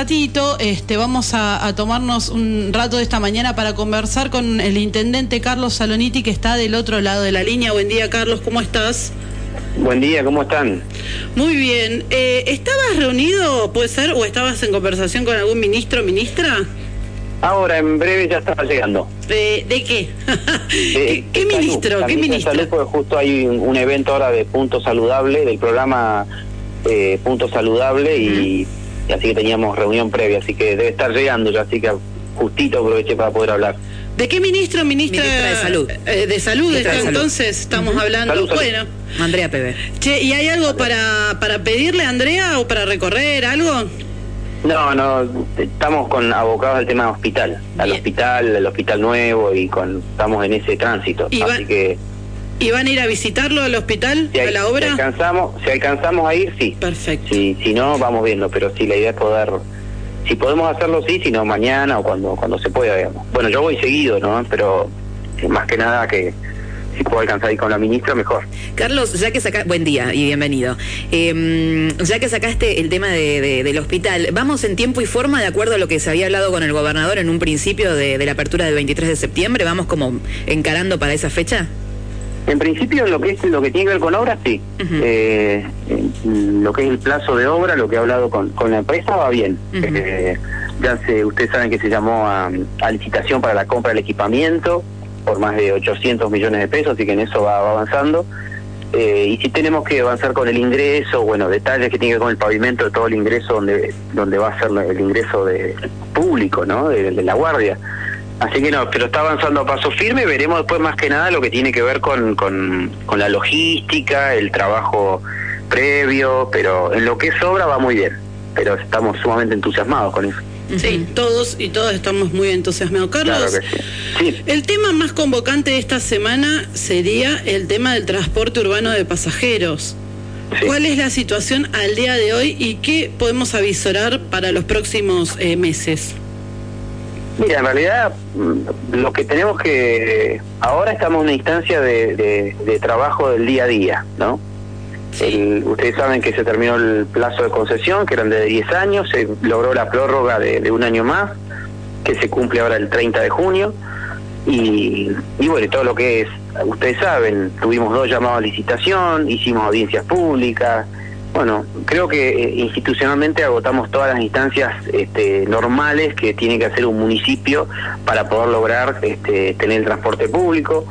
Patito, este, vamos a, tomarnos un rato de esta mañana para conversar con el intendente Carlos Saloniti, que está del otro lado de la línea. Buen día, Carlos, ¿cómo estás? Buen día, ¿cómo están? Muy bien. Eh, ¿Estabas reunido, puede ser, o estabas en conversación con algún ministro o ministra? Ahora, en breve ya estaba llegando. ¿De, qué? ¿Qué, ministro? ¿Qué ministro? Salud, porque justo hay un, evento ahora de Punto Saludable, del programa eh, Punto Saludable, y, así que teníamos reunión previa, así que debe estar llegando ya, así que justito aproveché para poder hablar. ¿De qué ministro? Ministra, de Salud. Eh, de Salud, entonces estamos hablando. Bueno. Andrea Pebe. Che, ¿y hay algo para, para pedirle a Andrea o para recorrer algo? No, no, estamos con abocados al tema hospital, al hospital, al hospital nuevo y con estamos en ese tránsito, así que ¿Y van a ir a visitarlo al hospital, a la obra? Si alcanzamos, si alcanzamos a ir, sí. Perfecto. Si, si no, vamos viendo, pero sí, la idea es poder, si podemos hacerlo, sí, si no, mañana o cuando, cuando se pueda, digamos. Bueno, yo voy seguido, ¿no? Pero más que nada que si puedo alcanzar ahí con la ministra, mejor. Carlos, ya que sacaste, buen día y bienvenido. Em, ya que sacaste el tema de, del hospital, ¿vamos en tiempo y forma de acuerdo a lo que se había hablado con el gobernador en un principio de, la apertura del 23 de septiembre? ¿Vamos como encarando para esa fecha? En principio, lo que es lo que tiene que ver con obras, sí. Eh, lo que es el plazo de obra, lo que he hablado con, con la empresa, va bien. Eh, ya se, ustedes saben que se llamó a, a licitación para la compra del equipamiento por más de 800 millones de pesos, así que en eso va, avanzando. Eh, y si tenemos que avanzar con el ingreso, bueno, detalles que tienen que ver con el pavimento de todo el ingreso donde donde va a ser el ingreso de público, ¿no? De, la guardia. Así que no, pero está avanzando a paso firme, veremos después más que nada lo que tiene que ver con, con, con la logística, el trabajo previo, pero en lo que es obra va muy bien, pero estamos sumamente entusiasmados con eso. Sí, todos y todas estamos muy entusiasmados. Carlos, el tema más convocante de esta semana sería el tema del transporte urbano de pasajeros. ¿Cuál es la situación al día de hoy y qué podemos avisorar para los próximos eh, meses? Mira, en realidad mm, lo que tenemos que... Ahora estamos en una instancia de trabajo del día a día, ¿no? ustedes saben que se terminó el plazo de concesión, que eran de 10 años, se logró la prórroga de, un año más, que se cumple ahora el 30 de junio. Y, y bueno, todo lo que es, ustedes saben, tuvimos dos llamados a licitación, hicimos audiencias públicas. Bueno, creo que eh, institucionalmente agotamos todas las instancias este, normales que tiene que hacer un municipio para poder lograr este, tener el transporte público.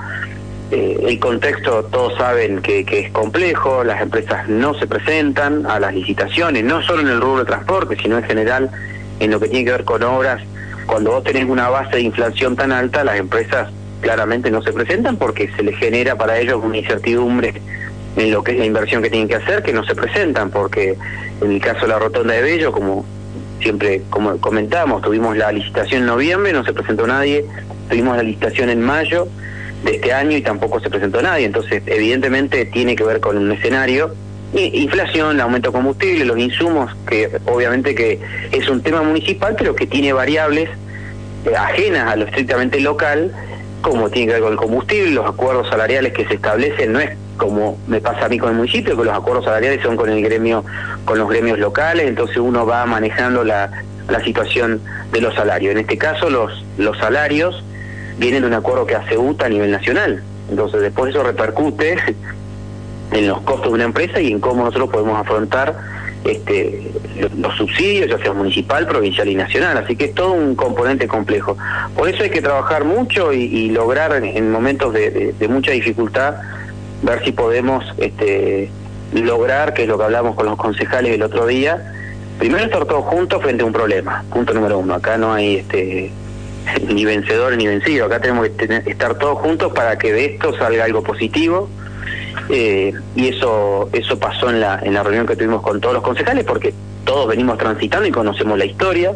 Eh, el contexto todos saben que, es complejo, las empresas no se presentan a las licitaciones, no solo en el rubro de transporte, sino en general en lo que tiene que ver con obras. Cuando vos tenés una base de inflación tan alta, las empresas claramente no se presentan porque se les genera para ellos una incertidumbre en lo que es la inversión que tienen que hacer, que no se presentan, porque en el caso de la rotonda de Bello, como siempre como comentamos, tuvimos la licitación en noviembre, no se presentó nadie, tuvimos la licitación en mayo, de este año y tampoco se presentó nadie. Entonces, evidentemente tiene que ver con un escenario. Inflación, aumento de combustible, los insumos, que obviamente que es un tema municipal, pero que tiene variables eh, ajenas a lo estrictamente local, como tiene que ver con el combustible, los acuerdos salariales que se establecen, no es como me pasa a mí con el municipio, que los acuerdos salariales son con el gremio, con los gremios locales, entonces uno va manejando la, situación de los salarios. En este caso, los, los salarios vienen de un acuerdo que hace UTA a nivel nacional. Entonces después eso repercute en los costos de una empresa y en cómo nosotros podemos afrontar este, los subsidios, ya sea municipal, provincial y nacional. Así que es todo un componente complejo. Por eso hay que trabajar mucho y, lograr en, momentos de, mucha dificultad ver si podemos este, lograr, que es lo que hablamos con los concejales el otro día, primero estar todos juntos frente a un problema. Punto número uno. Acá no hay este, ni vencedor ni vencido. Acá tenemos que estar todos juntos para que de esto salga algo positivo. Eh, y eso eso pasó en la, en la reunión que tuvimos con todos los concejales, porque todos venimos transitando y conocemos la historia.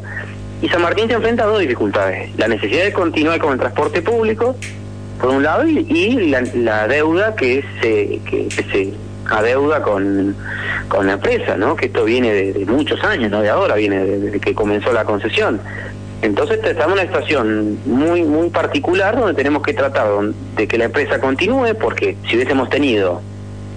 Y San Martín se enfrenta a dos dificultades. La necesidad de continuar con el transporte público, por un lado, y, la, deuda que se, que, se adeuda con, con la empresa, ¿no? que esto viene de, muchos años, no de ahora, viene desde que comenzó la concesión. Entonces estamos en una situación muy muy particular donde tenemos que tratar de que la empresa continúe, porque si hubiésemos tenido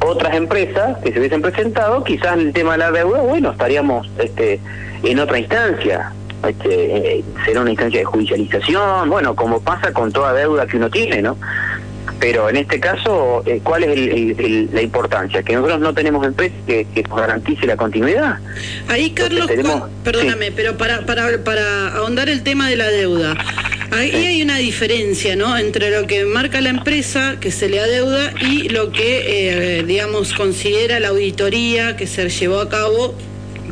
otras empresas que se hubiesen presentado, quizás el tema de la deuda, bueno, estaríamos este, en otra instancia. Este, será una instancia de judicialización, bueno, como pasa con toda deuda que uno tiene, ¿no? Pero en este caso, eh, ¿cuál es la importancia? Que nosotros no tenemos empresa que, que nos garantice la continuidad. Ahí, Carlos, perdóname, pero para, para, para ahondar el tema de la deuda, ahí hay una diferencia, ¿no? Entre lo que marca la empresa que se le adeuda y lo que, eh, digamos, considera la auditoría que se llevó a cabo,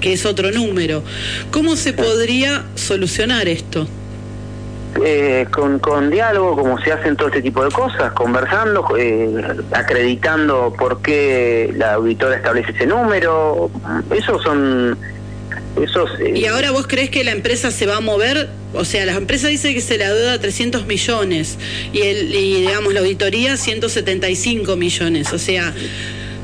que es otro número. ¿Cómo se podría solucionar esto? Eh, con, con diálogo, como se hacen todo este tipo de cosas, conversando, eh, acreditando por qué la auditora establece ese número. Esos son. Esos, eh, ¿Y ahora vos crees que la empresa se va a mover? O sea, la empresa dice que se le adeuda 300 millones y, el, y digamos, la auditoría 175 millones. O sea.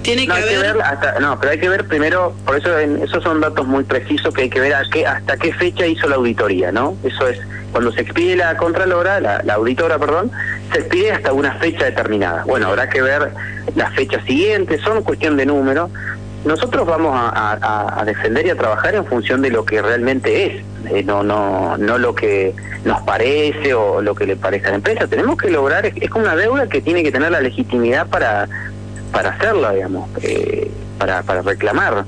Tiene que, haber... no, pero hay que ver primero, por eso esos son datos muy precisos que hay que ver a qué, hasta qué fecha hizo la auditoría, ¿no? Eso es cuando se expide la contralora, la, auditora, perdón, se expide hasta una fecha determinada. Bueno, habrá que ver las fechas siguientes, son cuestión de número. Nosotros vamos a, defender y a trabajar en función de lo que realmente es, eh, no, no, no lo que nos parece o lo que le parece a la empresa. Tenemos que lograr, es, como una deuda que tiene que tener la legitimidad para, para hacerla, digamos, eh, para, para reclamar.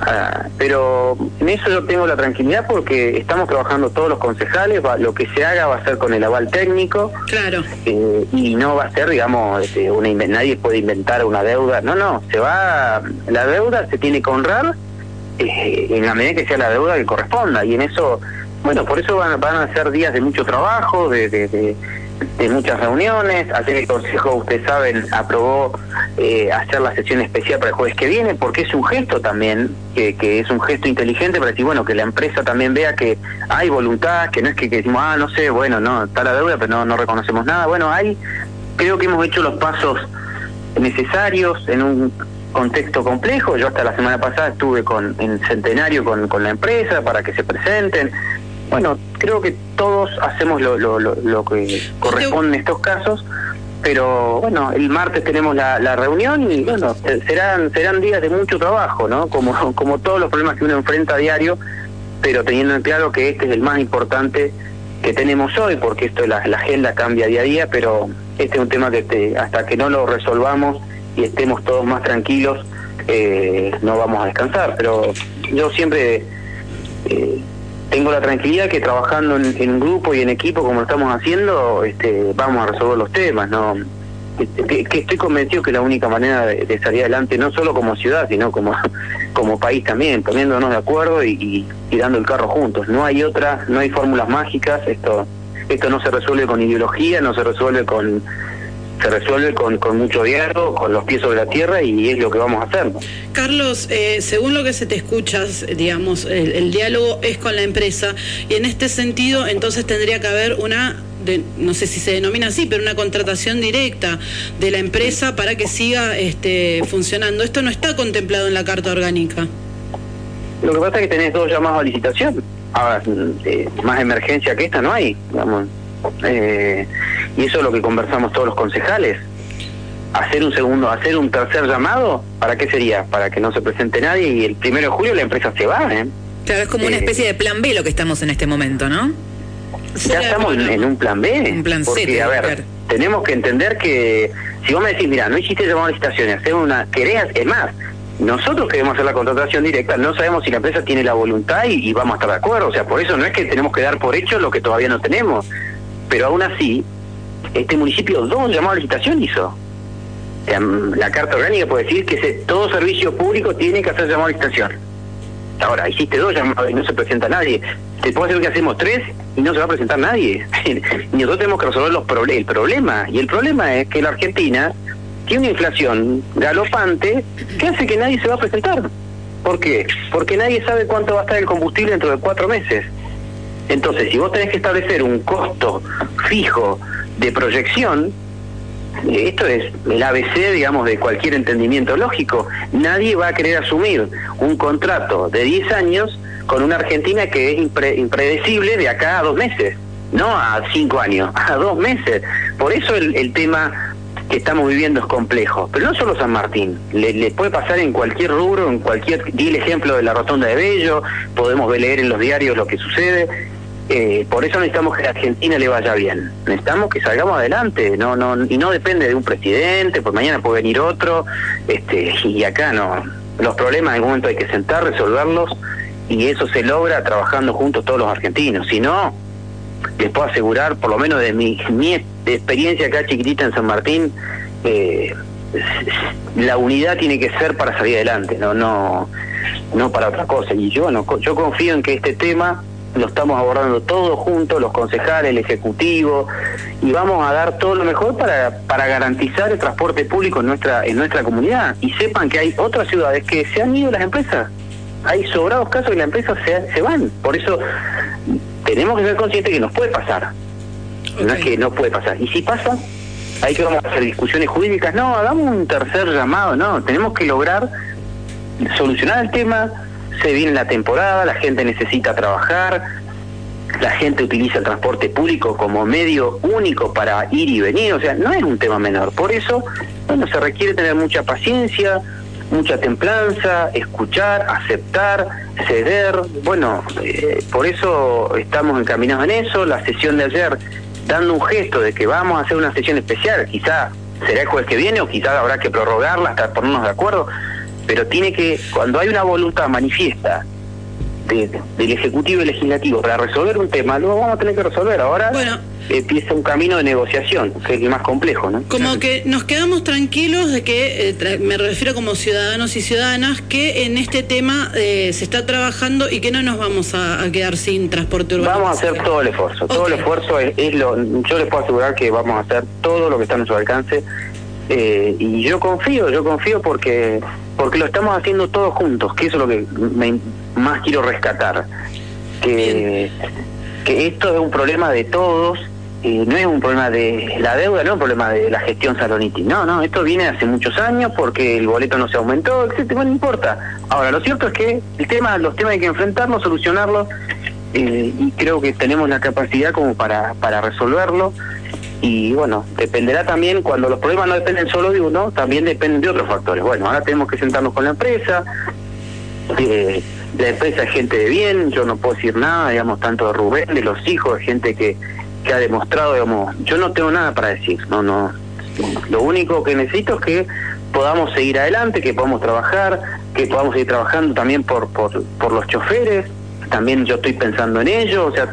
Ah, pero en eso yo tengo la tranquilidad porque estamos trabajando todos los concejales, lo que se haga va a ser con el aval técnico. Claro. Eh, y no va a ser, digamos, este, una, nadie puede inventar una deuda. No, no, se va, la deuda se tiene que honrar eh, en la medida que sea la deuda que corresponda. Y en eso, bueno, por eso van, van a ser días de mucho trabajo, de, de de muchas reuniones. Ayer el Consejo, ustedes saben, aprobó eh, hacer la sesión especial para el jueves que viene, porque es un gesto también, que, que, es un gesto inteligente para decir, bueno, que la empresa también vea que hay voluntad, que no es que, decimos, ah, no sé, bueno, no, está la deuda, pero no, no reconocemos nada. Bueno, hay, creo que hemos hecho los pasos necesarios en un contexto complejo. Yo hasta la semana pasada estuve con en Centenario con, con la empresa para que se presenten. Bueno, creo que todos hacemos lo, lo, lo, que corresponde en estos casos, pero bueno, el martes tenemos la, la, reunión y bueno, serán serán días de mucho trabajo, ¿no? Como, como todos los problemas que uno enfrenta a diario, pero teniendo en claro que este es el más importante que tenemos hoy, porque esto la, la agenda cambia día a día, pero este es un tema que hasta que no lo resolvamos y estemos todos más tranquilos, eh, no vamos a descansar. Pero yo siempre eh, tengo la tranquilidad que trabajando en, en, grupo y en equipo como lo estamos haciendo, este, vamos a resolver los temas, ¿no? Que, estoy convencido que la única manera de, salir adelante, no solo como ciudad, sino como, como país también, poniéndonos de acuerdo y, y, dando el carro juntos. No hay otra, no hay fórmulas mágicas, esto, esto no se resuelve con ideología, no se resuelve con se resuelve con, con mucho diálogo, con los pies sobre la tierra y es lo que vamos a hacer. Carlos, eh, según lo que se te escuchas, digamos, el, diálogo es con la empresa y en este sentido entonces tendría que haber una no sé si se denomina así, pero una contratación directa de la empresa para que siga este, funcionando. Esto no está contemplado en la Carta Orgánica. Lo que pasa es que tenés dos llamados a licitación. Ahora, eh, más emergencia que esta no hay, digamos. Eh, y eso es lo que conversamos todos los concejales. Hacer un segundo, hacer un tercer llamado, ¿para qué sería? Para que no se presente nadie y el primero de julio la empresa se va, ¿eh? Claro, es como una eh, especie de plan B lo que estamos en este momento, ¿no? Ya estamos en, un plan B. Un plan porque, a ver, tenemos que entender que si vos me decís, mira, no hiciste llamado a licitaciones, hacer una, querés, es más, nosotros queremos hacer la contratación directa, no sabemos si la empresa tiene la voluntad y, y, vamos a estar de acuerdo. O sea, por eso no es que tenemos que dar por hecho lo que todavía no tenemos. Pero aún así, este municipio dos llamados a licitación hizo. La carta orgánica puede decir que todo servicio público tiene que hacer llamado a licitación. Ahora, hiciste dos llamados y no se presenta nadie. Te puedo decir que hacemos tres y no se va a presentar nadie. y nosotros tenemos que resolver los el problema. Y el problema es que la Argentina tiene una inflación galopante que hace que nadie se va a presentar. ¿Por qué? Porque nadie sabe cuánto va a estar el combustible dentro de cuatro meses. Entonces, si vos tenés que establecer un costo fijo de proyección, esto es el ABC, digamos, de cualquier entendimiento lógico. Nadie va a querer asumir un contrato de 10 años con una Argentina que es impredecible de acá a dos meses, no a cinco años, a dos meses. Por eso el, el tema que estamos viviendo es complejo, pero no solo San Martín, le, puede pasar en cualquier rubro, en cualquier, di el ejemplo de la rotonda de Bello, podemos leer en los diarios lo que sucede, eh, por eso necesitamos que a Argentina le vaya bien, necesitamos que salgamos adelante, no, no, y no depende de un presidente, pues mañana puede venir otro, este, y acá no, los problemas en algún momento hay que sentar, resolverlos, y eso se logra trabajando juntos todos los argentinos, si no, les puedo asegurar, por lo menos de mi, mi experiencia acá chiquitita en San Martín, eh, la unidad tiene que ser para salir adelante, no, no, no para otra cosa. Y yo no, yo confío en que este tema lo estamos abordando todos juntos, los concejales, el ejecutivo, y vamos a dar todo lo mejor para, para garantizar el transporte público en nuestra, en nuestra comunidad. Y sepan que hay otras ciudades que se han ido las empresas. Hay sobrados casos que las empresas se, se van. Por eso tenemos que ser conscientes que nos puede pasar. No es que no puede pasar. Y si pasa, hay que vamos a hacer discusiones jurídicas. No, hagamos un tercer llamado. No, tenemos que lograr solucionar el tema. Se viene la temporada, la gente necesita trabajar, la gente utiliza el transporte público como medio único para ir y venir, o sea, no es un tema menor. Por eso, bueno, se requiere tener mucha paciencia, mucha templanza, escuchar, aceptar, ceder. Bueno, eh, por eso estamos encaminados en eso. La sesión de ayer, dando un gesto de que vamos a hacer una sesión especial, quizá será el jueves que viene o quizá habrá que prorrogarla hasta ponernos de acuerdo, pero tiene que, cuando hay una voluntad manifiesta del Ejecutivo y Legislativo para resolver un tema, lo vamos a tener que resolver. Ahora empieza un camino de negociación, que es el más complejo. ¿no? Como que nos quedamos tranquilos de que, eh, me refiero como ciudadanos y ciudadanas, que en este tema eh, se está trabajando y que no nos vamos a, quedar sin transporte urbano. Vamos a hacer todo el esfuerzo, todo el esfuerzo es, lo, yo les puedo asegurar que vamos a hacer todo lo que está a nuestro alcance eh, y yo confío, yo confío porque porque lo estamos haciendo todos juntos, que eso es lo que me, más quiero rescatar. Que, que esto es un problema de todos, eh, no es un problema de la deuda, no es un problema de la gestión Saloniti. No, no, esto viene hace muchos años porque el boleto no se aumentó, etcétera, no importa. Ahora, lo cierto es que el tema, los temas hay que enfrentarlos, solucionarlos, eh, y creo que tenemos la capacidad como para, para resolverlo y bueno, dependerá también, cuando los problemas no dependen solo de uno, también dependen de otros factores. Bueno, ahora tenemos que sentarnos con la empresa, eh, la empresa es gente de bien, yo no puedo decir nada, digamos, tanto de Rubén, de los hijos, de gente que, que ha demostrado, digamos, yo no tengo nada para decir, no, no, lo único que necesito es que podamos seguir adelante, que podamos trabajar, que podamos seguir trabajando también por, por, por los choferes, también yo estoy pensando en ello, o sea,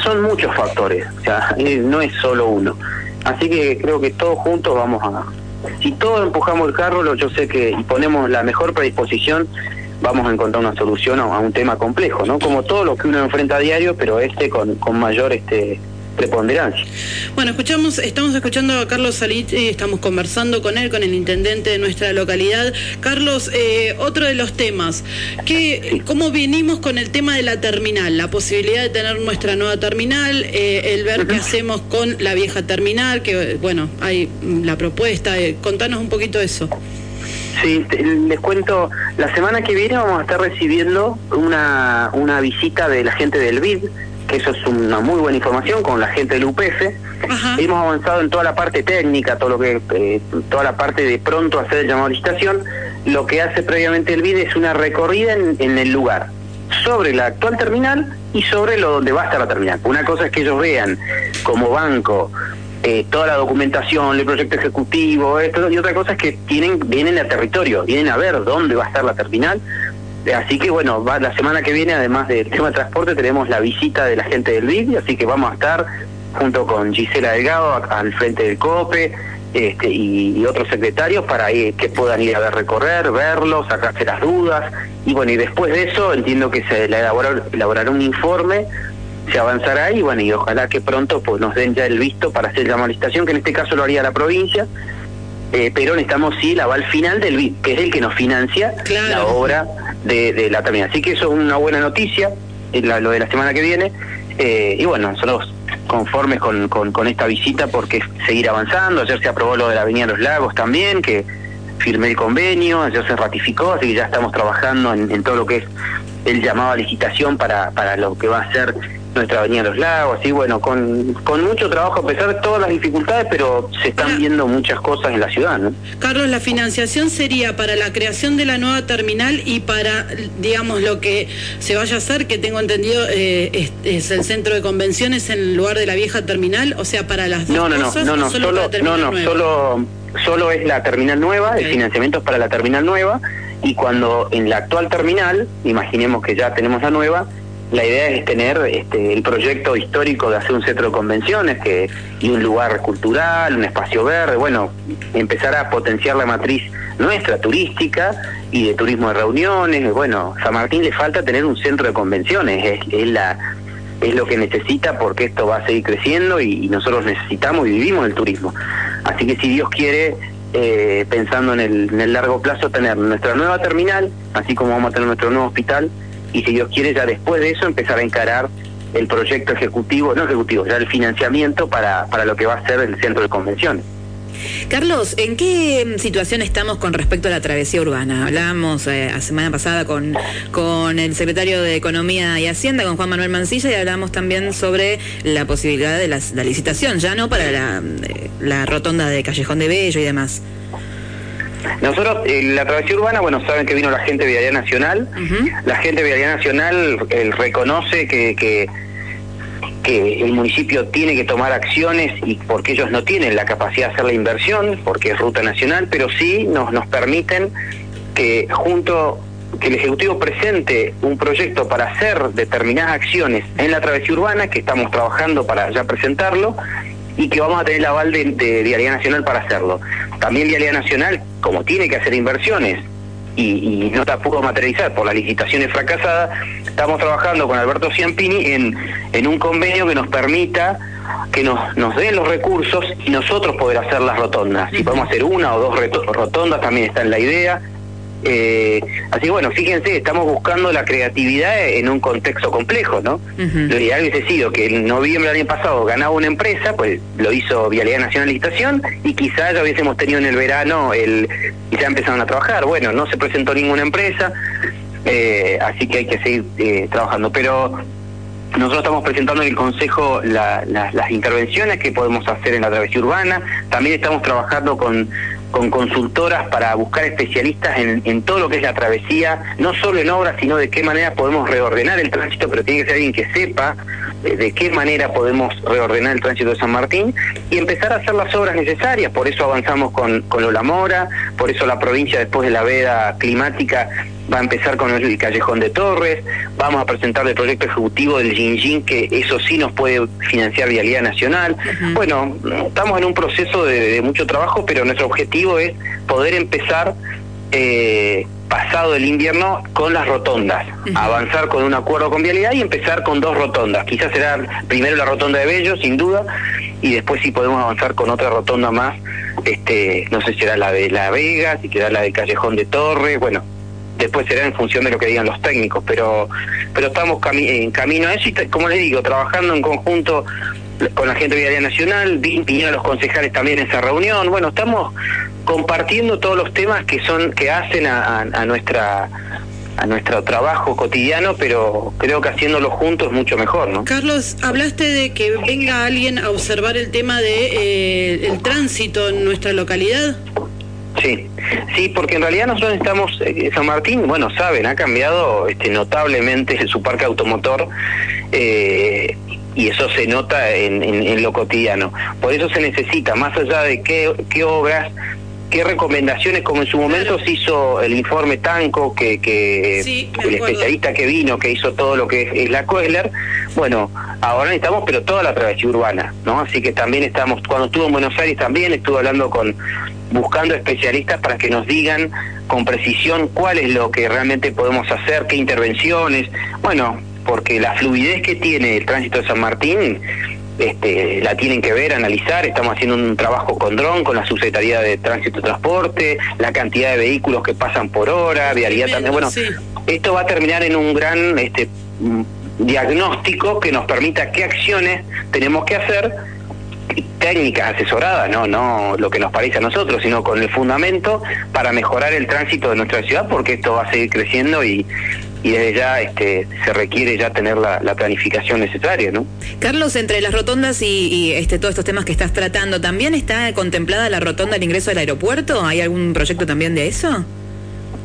son muchos factores, o sea, no es solo uno. Así que creo que todos juntos vamos a... Si todos empujamos el carro, yo sé que y ponemos la mejor predisposición, vamos a encontrar una solución a, un tema complejo, ¿no? Como todo lo que uno enfrenta a diario, pero este con, con mayor este preponderancia. Bueno, escuchamos, estamos escuchando a Carlos Salit, y estamos conversando con él, con el intendente de nuestra localidad. Carlos, eh, otro de los temas, que, ¿cómo venimos con el tema de la terminal? La posibilidad de tener nuestra nueva terminal, eh, el ver qué hacemos con la vieja terminal, que bueno, hay la propuesta, eh, contanos un poquito eso. Sí, les cuento, la semana que viene vamos a estar recibiendo una, una visita de la gente del BID, que eso es una muy buena información con la gente del UPF. Hemos avanzado en toda la parte técnica, todo lo que eh, toda la parte de pronto hacer el llamado a licitación. Lo que hace previamente el BID es una recorrida en, el lugar sobre la actual terminal y sobre lo donde va a estar la terminal. Una cosa es que ellos vean como banco eh, toda la documentación, el proyecto ejecutivo, esto, y otra cosa es que tienen, vienen al territorio, vienen a ver dónde va a estar la terminal Así que bueno, va, la semana que viene, además del tema de transporte, tenemos la visita de la gente del BID, así que vamos a estar junto con Gisela Delgado al frente del COPE este, y, otros secretarios para que puedan ir a ver recorrer, verlo, sacarse las dudas. Y bueno, y después de eso entiendo que se elaborará un informe se avanzará y bueno, y ojalá que pronto pues nos den ya el visto para hacer la licitación, que en este caso lo haría la provincia, eh, pero necesitamos sí el aval final del BID, que es el que nos financia la obra de, la terminal. Así que eso es una buena noticia, lo de la semana que viene. Eh, y bueno, nosotros conformes con, con, esta visita porque seguir avanzando. Ayer se aprobó lo de la Avenida de los Lagos también, que firmé el convenio, ayer se ratificó, así que ya estamos trabajando en, todo lo que es el llamado a licitación para, para lo que va a ser nuestra Avenida Los Lagos, así bueno, con, con mucho trabajo a pesar de todas las dificultades, pero se están viendo muchas cosas en la ciudad. ¿no? Carlos, la financiación sería para la creación de la nueva terminal y para, digamos, lo que se vaya a hacer, que tengo entendido eh, es, el centro de convenciones en lugar de la vieja terminal, o sea, para las dos no, no, cosas, no, no, solo, no, no, solo, solo es la terminal nueva, el financiamiento es para la terminal nueva y cuando en la actual terminal, imaginemos que ya tenemos la nueva, la idea es tener este, el proyecto histórico de hacer un centro de convenciones que, y un lugar cultural, un espacio verde, bueno, empezar a potenciar la matriz nuestra turística y de turismo de reuniones. Bueno, San Martín le falta tener un centro de convenciones, es, es la es lo que necesita porque esto va a seguir creciendo y, nosotros necesitamos y vivimos el turismo. Así que si Dios quiere, eh, pensando en el, en el largo plazo, tener nuestra nueva terminal, así como vamos a tener nuestro nuevo hospital, y si Dios quiere ya después de eso empezar a encarar el proyecto ejecutivo, no ejecutivo, ya el financiamiento para, para lo que va a ser el centro de convenciones. Carlos, ¿en qué situación estamos con respecto a la travesía urbana? Hablábamos eh, la semana pasada con, con el secretario de Economía y Hacienda, con Juan Manuel Mancilla, y hablamos también sobre la posibilidad de la, licitación, ya no para la, eh, la rotonda de Callejón de Bello y demás. Nosotros, eh, la travesía urbana, bueno, saben que vino la gente de Vialidad Nacional. La gente de Vialidad Nacional reconoce que, que, el municipio tiene que tomar acciones y porque ellos no tienen la capacidad de hacer la inversión, porque es ruta nacional, pero sí nos, nos permiten que junto que el Ejecutivo presente un proyecto para hacer determinadas acciones en la travesía urbana, que estamos trabajando para ya presentarlo, y que vamos a tener el aval de, de Vialidad Nacional para hacerlo. También Vialidad Nacional, como tiene que hacer inversiones y, no está pudo materializar por las licitaciones fracasadas, estamos trabajando con Alberto Ciampini en, en un convenio que nos permita que nos, nos den los recursos y nosotros poder hacer las rotondas. Si podemos hacer una o dos rotondas también está en la idea, eh, así bueno, fíjense, estamos buscando la creatividad en un contexto complejo, ¿no? Lo ideal hubiese sido que en noviembre del año pasado ganaba una empresa, pues lo hizo Vialidad Nacional Licitación y quizás ya hubiésemos tenido en el verano el y ya empezaron a trabajar. Bueno, no se presentó ninguna empresa, eh, así que hay que seguir eh, trabajando. Pero nosotros estamos presentando en el Consejo las intervenciones que podemos hacer en la travesía urbana. También estamos trabajando con con consultoras para buscar especialistas en, todo lo que es la travesía, no solo en obras, sino de qué manera podemos reordenar el tránsito, pero tiene que ser alguien que sepa de qué manera podemos reordenar el tránsito de San Martín y empezar a hacer las obras necesarias. Por eso avanzamos con, con Lola Mora, por eso la provincia después de la veda climática va a empezar con el Callejón de Torres, vamos a presentar el proyecto ejecutivo del Jinjin, que eso sí nos puede financiar Vialidad Nacional. Bueno, estamos en un proceso de, mucho trabajo, pero nuestro objetivo es poder empezar eh, pasado el invierno con las rotondas, avanzar con un acuerdo con Vialidad y empezar con dos rotondas. Quizás será primero la rotonda de Bello, sin duda, y después sí podemos avanzar con otra rotonda más, este, no sé si será la de La Vega, si será la de Callejón de Torres, bueno, después será en función de lo que digan los técnicos, pero pero estamos en camino a eso y como les digo, trabajando en conjunto con la gente de Vialidad Nacional, vinieron los concejales también en esa reunión, bueno, estamos compartiendo todos los temas que son que hacen a, nuestra a nuestro trabajo cotidiano, pero creo que haciéndolo juntos es mucho mejor, ¿no? Carlos, hablaste de que venga alguien a observar el tema de eh, el tránsito en nuestra localidad. Sí, sí, porque en realidad nosotros estamos, eh, San Martín, bueno, saben, ha cambiado este, notablemente su parque automotor eh, y eso se nota en, lo cotidiano. Por eso se necesita, más allá de qué, qué obras qué recomendaciones, como en su momento se hizo el informe Tanco, que, que el especialista que vino, que hizo todo lo que es, la Kohler, bueno, ahora necesitamos, pero toda la travesía urbana, ¿no? Así que también estamos, cuando estuvo en Buenos Aires también estuve hablando con, buscando especialistas para que nos digan con precisión cuál es lo que realmente podemos hacer, qué intervenciones, bueno, porque la fluidez que tiene el tránsito de San Martín este, la tienen que ver, analizar. Estamos haciendo un trabajo con dron, con la Subsecretaría de Tránsito y Transporte, la cantidad de vehículos que pasan por hora, vialidad también. Bueno, esto va a terminar en un gran este, mm, diagnóstico que nos permita qué acciones tenemos que hacer técnicas asesoradas, no, no lo que nos parece a nosotros, sino con el fundamento para mejorar el tránsito de nuestra ciudad, porque esto va a seguir creciendo y, y desde ya este, se requiere ya tener la, planificación necesaria, ¿no? Carlos, entre las rotondas y, este, todos estos temas que estás tratando, ¿también está contemplada la rotonda al ingreso al aeropuerto? ¿Hay algún proyecto también de eso?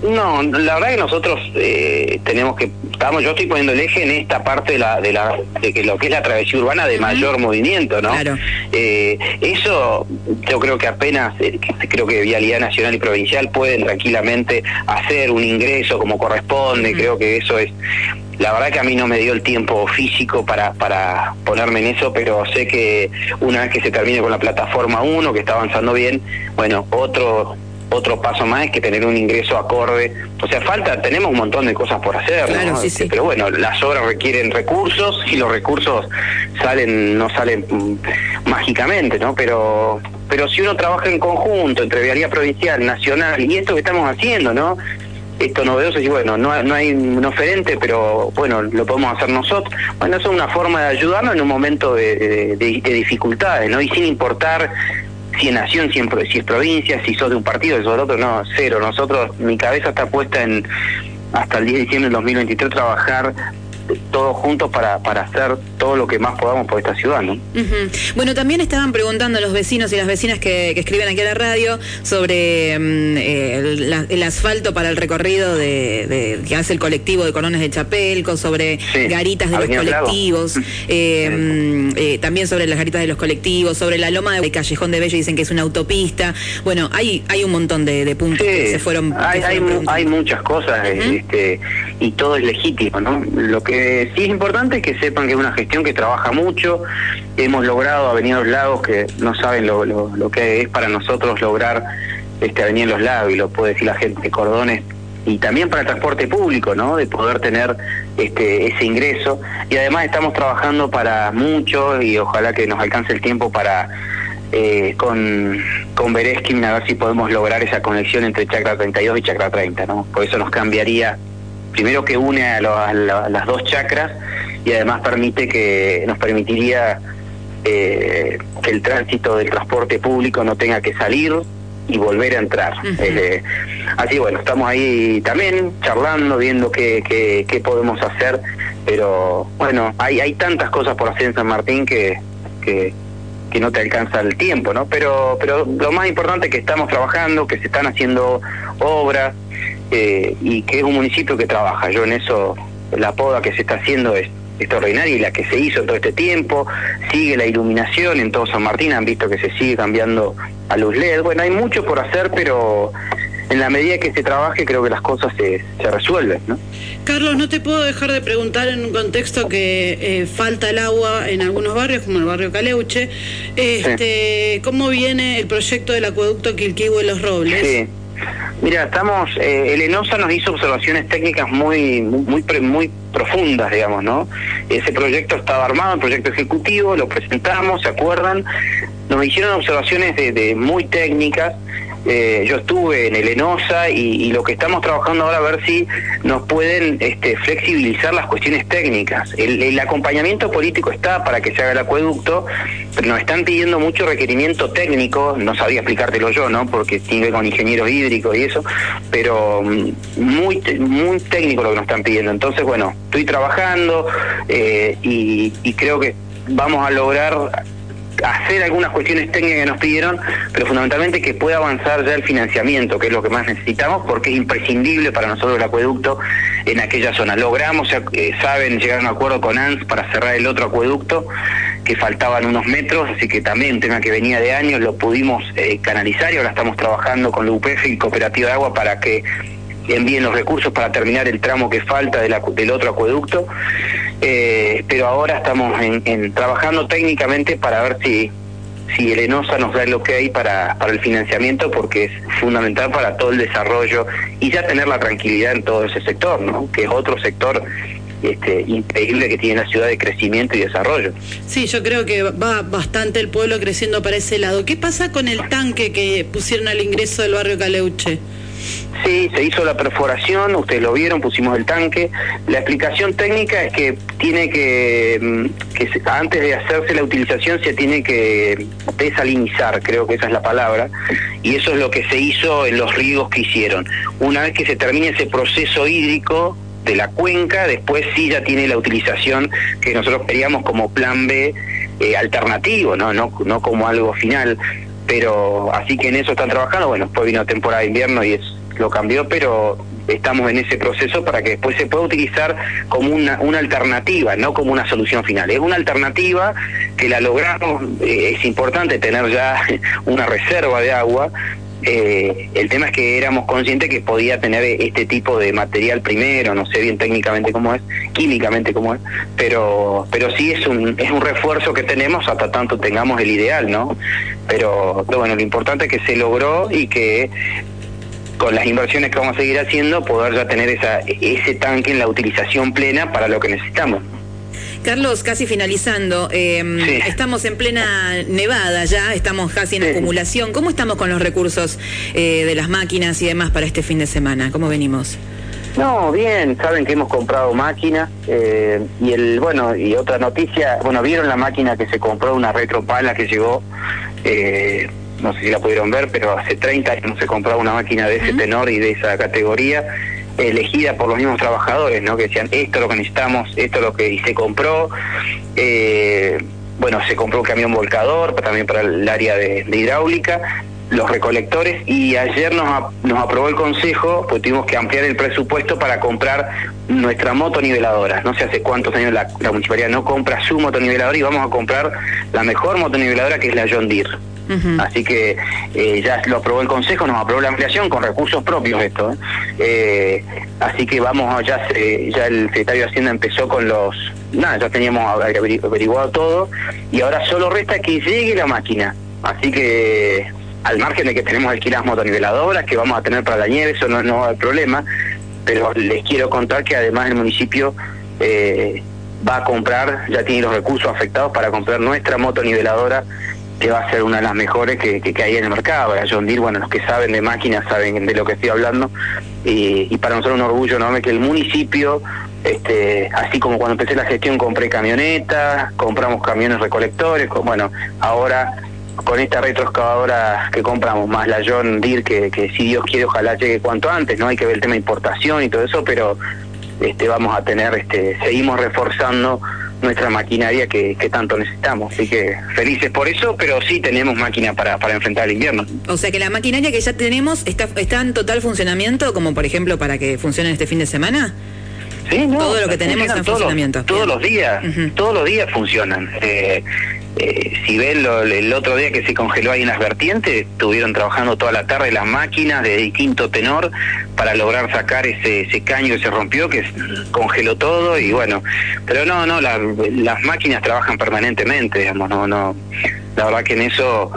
No, la verdad que nosotros eh, tenemos que estamos yo estoy poniendo el eje en esta parte de la de la de que lo que es la travesía urbana de mayor movimiento, ¿no? Claro. Eh, eso yo creo que apenas eh, creo que Vialidad Nacional y Provincial pueden tranquilamente hacer un ingreso como corresponde, creo que eso es la verdad que a mí no me dio el tiempo físico para, para ponerme en eso, pero sé que una vez que se termine con la plataforma 1, que está avanzando bien, bueno, otro otro paso más es que tener un ingreso acorde. O sea, falta, tenemos un montón de cosas por hacer, este, pero bueno, las obras requieren recursos y los recursos salen, no salen mm, mágicamente, ¿no? Pero pero si uno trabaja en conjunto entre Vialidad Provincial, Nacional y esto que estamos haciendo, ¿no? Esto novedoso y bueno, no, no hay un oferente, pero bueno, lo podemos hacer nosotros. Bueno, eso es una forma de ayudarnos en un momento de, de dificultades, ¿no? Y sin importar si es nación, si, si es provincia, si sos de un partido, si sos del otro, no, cero. Nosotros, mi cabeza está puesta en hasta el 10 de diciembre del 2023 trabajar todos juntos para, para hacer todo lo que más podamos por esta ciudad. ¿no? Bueno, también estaban preguntando los vecinos y las vecinas que, escriben aquí a la radio sobre mm, eh, el, asfalto para el recorrido de, que hace el colectivo de Colones de Chapelco, sobre garitas de los colectivos, eh, mm, eh, también sobre las garitas de los colectivos, sobre la loma de Callejón de Bello, dicen que es una autopista. Bueno, hay, hay un montón de, puntos que se fueron. Hay, hay, muchas cosas este, y todo es legítimo, ¿no? Lo que sí es importante que sepan que es una gestión que trabaja mucho. Hemos logrado Avenida Los Lagos, que no saben lo, lo, que es para nosotros lograr este Avenida Los Lagos, y lo puede decir la gente Cordones, y también para el transporte público, ¿no? De poder tener este, ese ingreso. Y además estamos trabajando para mucho y ojalá que nos alcance el tiempo para eh, con, con Bereskin a ver si podemos lograr esa conexión entre Chacra 32 y Chacra 30, ¿no? Por eso nos cambiaría primero que une a, las dos chacras y además permite que nos permitiría eh, que el tránsito del transporte público no tenga que salir y volver a entrar. Eh, así bueno, estamos ahí también charlando, viendo qué, qué, podemos hacer, pero bueno, hay, hay tantas cosas por hacer en San Martín que, que, que no te alcanza el tiempo, ¿no? Pero, pero lo más importante es que estamos trabajando, que se están haciendo obras, eh, y que es un municipio que trabaja. Yo en eso, la poda que se está haciendo es extraordinaria y la que se hizo todo este tiempo, sigue la iluminación en todo San Martín, han visto que se sigue cambiando a luz LED. Bueno, hay mucho por hacer, pero en la medida que se trabaje creo que las cosas se, se resuelven. ¿no? Carlos, no te puedo dejar de preguntar en un contexto que eh, falta el agua en algunos barrios, como el barrio Caleuche, este, ¿cómo viene el proyecto del acueducto Quilquivo y Los Robles? Sí. Mira, estamos, eh, el ENOSA nos hizo observaciones técnicas muy, muy, muy profundas, digamos, ¿no? Ese proyecto estaba armado, el proyecto ejecutivo, lo presentamos, ¿se acuerdan? Nos hicieron observaciones de, de muy técnicas eh, yo estuve en el ENOSA y, lo que estamos trabajando ahora a ver si nos pueden este, flexibilizar las cuestiones técnicas. El, acompañamiento político está para que se haga el acueducto, pero nos están pidiendo mucho requerimiento técnico, no sabía explicártelo yo, ¿no? Porque tiene con ingenieros hídricos y eso, pero mm, muy, muy técnico lo que nos están pidiendo. Entonces, bueno, estoy trabajando eh, y creo que vamos a lograr hacer algunas cuestiones técnicas que nos pidieron, pero fundamentalmente que pueda avanzar ya el financiamiento, que es lo que más necesitamos, porque es imprescindible para nosotros el acueducto en aquella zona. Logramos, eh, saben, llegar a un acuerdo con ANS para cerrar el otro acueducto, que faltaban unos metros, así que también un tema que venía de años, lo pudimos eh, canalizar y ahora estamos trabajando con la UPF y Cooperativa de Agua para que envíen los recursos para terminar el tramo que falta del otro acueducto. Eh, pero ahora estamos en, trabajando técnicamente para ver si, si el nos da el ok para, para el financiamiento porque es fundamental para todo el desarrollo y ya tener la tranquilidad en todo ese sector, ¿no? que es otro sector este, increíble que tiene la ciudad de crecimiento y desarrollo. Sí, yo creo que va bastante el pueblo creciendo para ese lado. ¿Qué pasa con el tanque que pusieron al ingreso del barrio Caleuche? Sí, se hizo la perforación, ustedes lo vieron, pusimos el tanque. La explicación técnica es que tiene que, mm, que antes de hacerse la utilización se tiene que desalinizar, creo que esa es la palabra, y eso es lo que se hizo en los riegos que hicieron. Una vez que se termine ese proceso hídrico, de la cuenca, después sí ya tiene la utilización que nosotros queríamos como plan B eh, alternativo, ¿no? No, no como algo final. Pero así que en eso están trabajando. Bueno, después vino temporada de invierno y es, lo cambió, pero estamos en ese proceso para que después se pueda utilizar como una, una alternativa, no como una solución final. Es una alternativa que la logramos, eh, es importante tener ya una reserva de agua, eh, el tema es que éramos conscientes que podía tener este tipo de material primero, no sé bien técnicamente cómo es, químicamente cómo es, pero pero sí es un es un refuerzo que tenemos hasta tanto tengamos el ideal, ¿no? Pero, bueno, lo importante es que se logró y que con las inversiones que vamos a seguir haciendo poder ya tener esa ese tanque en la utilización plena para lo que necesitamos. Carlos, casi finalizando, em, estamos en plena nevada ya, estamos casi en acumulación. ¿Cómo estamos con los recursos eh, de las máquinas y demás para este fin de semana? ¿Cómo venimos? No, bien, saben que hemos comprado máquinas eh, y el bueno y otra noticia, bueno vieron la máquina que se compró una retropala que llegó, eh, no sé si la pudieron ver, pero hace 30 años se compraba una máquina de ese tenor y de esa categoría elegida por los mismos trabajadores, ¿no? Que decían, esto es lo que necesitamos, esto es lo que se compró. Eh, bueno, se compró un camión volcador también para el área de, hidráulica, los recolectores, y ayer nos, nos aprobó el consejo, pues tuvimos que ampliar el presupuesto para comprar nuestra motoniveladora. No sé hace cuántos años la, la municipalidad no compra su motoniveladora y vamos a comprar la mejor motoniveladora que es la John Deere. Así que eh, ya lo aprobó el Consejo, nos aprobó la ampliación con recursos propios esto. ¿eh? Eh, así que vamos, ya, ya el secretario de Hacienda empezó con los... Nada, ya teníamos averiguado todo y ahora solo resta que llegue la máquina. Así que al margen de que tenemos alquiladas motoniveladoras que vamos a tener para la nieve, eso no, no hay problema, pero les quiero contar que además el municipio va a comprar, ya tiene los recursos afectados para comprar nuestra motoniveladora que va a ser una de las mejores que, que, hay en el mercado. La John Deere, bueno, los que saben de máquinas saben de lo que estoy hablando. Y, para nosotros un orgullo enorme que el municipio, este, así como cuando empecé la gestión compré camionetas, compramos camiones recolectores, bueno, ahora con esta retroexcavadora que compramos, más la John Deere, que, que si Dios quiere ojalá llegue cuanto antes, ¿no? Hay que ver el tema de importación y todo eso, pero este, vamos a tener, este, seguimos reforzando nuestra maquinaria que, tanto necesitamos. Así que felices por eso, pero sí tenemos máquina para, para enfrentar el invierno. O sea que la maquinaria que ya tenemos está, está en total funcionamiento, como por ejemplo para que funcione este fin de semana. Sí, no, todo lo que tenemos está en funcionamiento. todos los días, todos los días funcionan. Eh, eh, si ven el otro día que se congeló ahí en las vertientes, estuvieron trabajando toda la tarde las máquinas de distinto tenor para lograr sacar ese, ese caño que se rompió, que congeló todo y bueno, pero no, no, las máquinas trabajan permanentemente, digamos, no, no, la verdad que en eso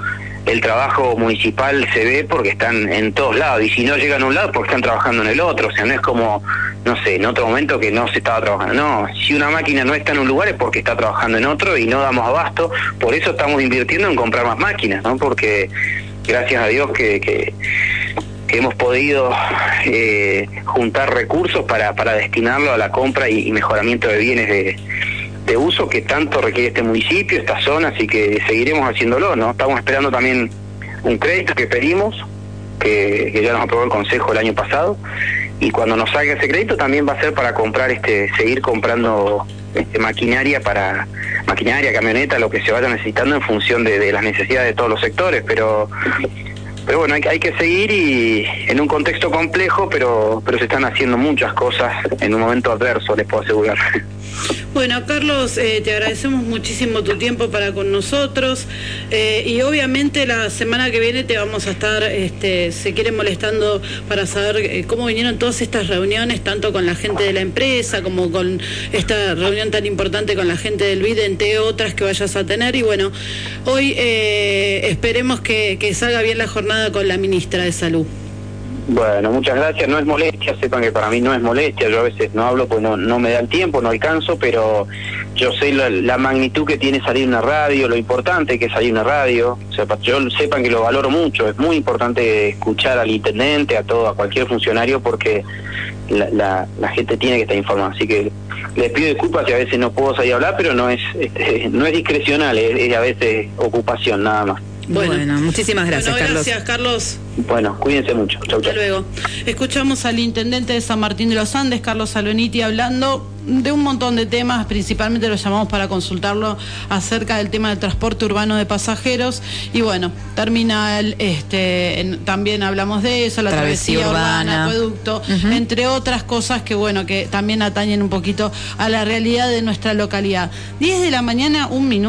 el trabajo municipal se ve porque están en todos lados y si no llegan a un lado porque están trabajando en el otro, o sea, no es como, no sé, en otro momento que no se estaba trabajando, no, si una máquina no está en un lugar es porque está trabajando en otro y no damos abasto, por eso estamos invirtiendo en comprar más máquinas, ¿no? Porque gracias a Dios que, que, hemos podido eh, juntar recursos para, para destinarlo a la compra y mejoramiento de bienes de de uso que tanto requiere este municipio, esta zona, así que seguiremos haciéndolo, ¿no? Estamos esperando también un crédito que pedimos, que, ya nos aprobó el Consejo el año pasado, y cuando nos salga ese crédito también va a ser para comprar, este, seguir comprando este, maquinaria para maquinaria, camioneta, lo que se vaya necesitando en función de, de las necesidades de todos los sectores, pero pero bueno, hay, que seguir y en un contexto complejo, pero, pero se están haciendo muchas cosas en un momento adverso, les puedo asegurar. Bueno, Carlos, eh, te agradecemos muchísimo tu tiempo para con nosotros eh, y obviamente la semana que viene te vamos a estar, este, se quiere molestando para saber eh, cómo vinieron todas estas reuniones, tanto con la gente de la empresa como con esta reunión tan importante con la gente del BID, entre otras que vayas a tener. Y bueno, hoy esperemos que salga bien la jornada con la ministra de Salud. Bueno, muchas gracias. No es molestia, sepan que para mí no es molestia. Yo a veces no hablo pues no, no me da el tiempo, no alcanzo, pero yo sé la, magnitud que tiene salir una radio, lo importante que es salir una radio. O sea, yo sepan que lo valoro mucho. Es muy importante escuchar al intendente, a todo, a cualquier funcionario, porque la, la, gente tiene que estar informada. Así que les pido disculpas si a veces no puedo salir a hablar, pero no es este, no es discrecional, es a veces ocupación nada más. Bueno, muchísimas gracias, bueno, Carlos. Gracias, Carlos. Bueno, cuídense mucho. Chau, Hasta luego. Escuchamos al intendente de San Martín de los Andes, Carlos Saloniti, hablando de un montón de temas, principalmente lo llamamos para consultarlo acerca del tema del transporte urbano de pasajeros. Y bueno, termina el, este, también hablamos de eso, la travesía, urbana, acueducto, entre otras cosas que bueno, que también atañen un poquito a la realidad de nuestra localidad. 10 de la mañana, un minuto.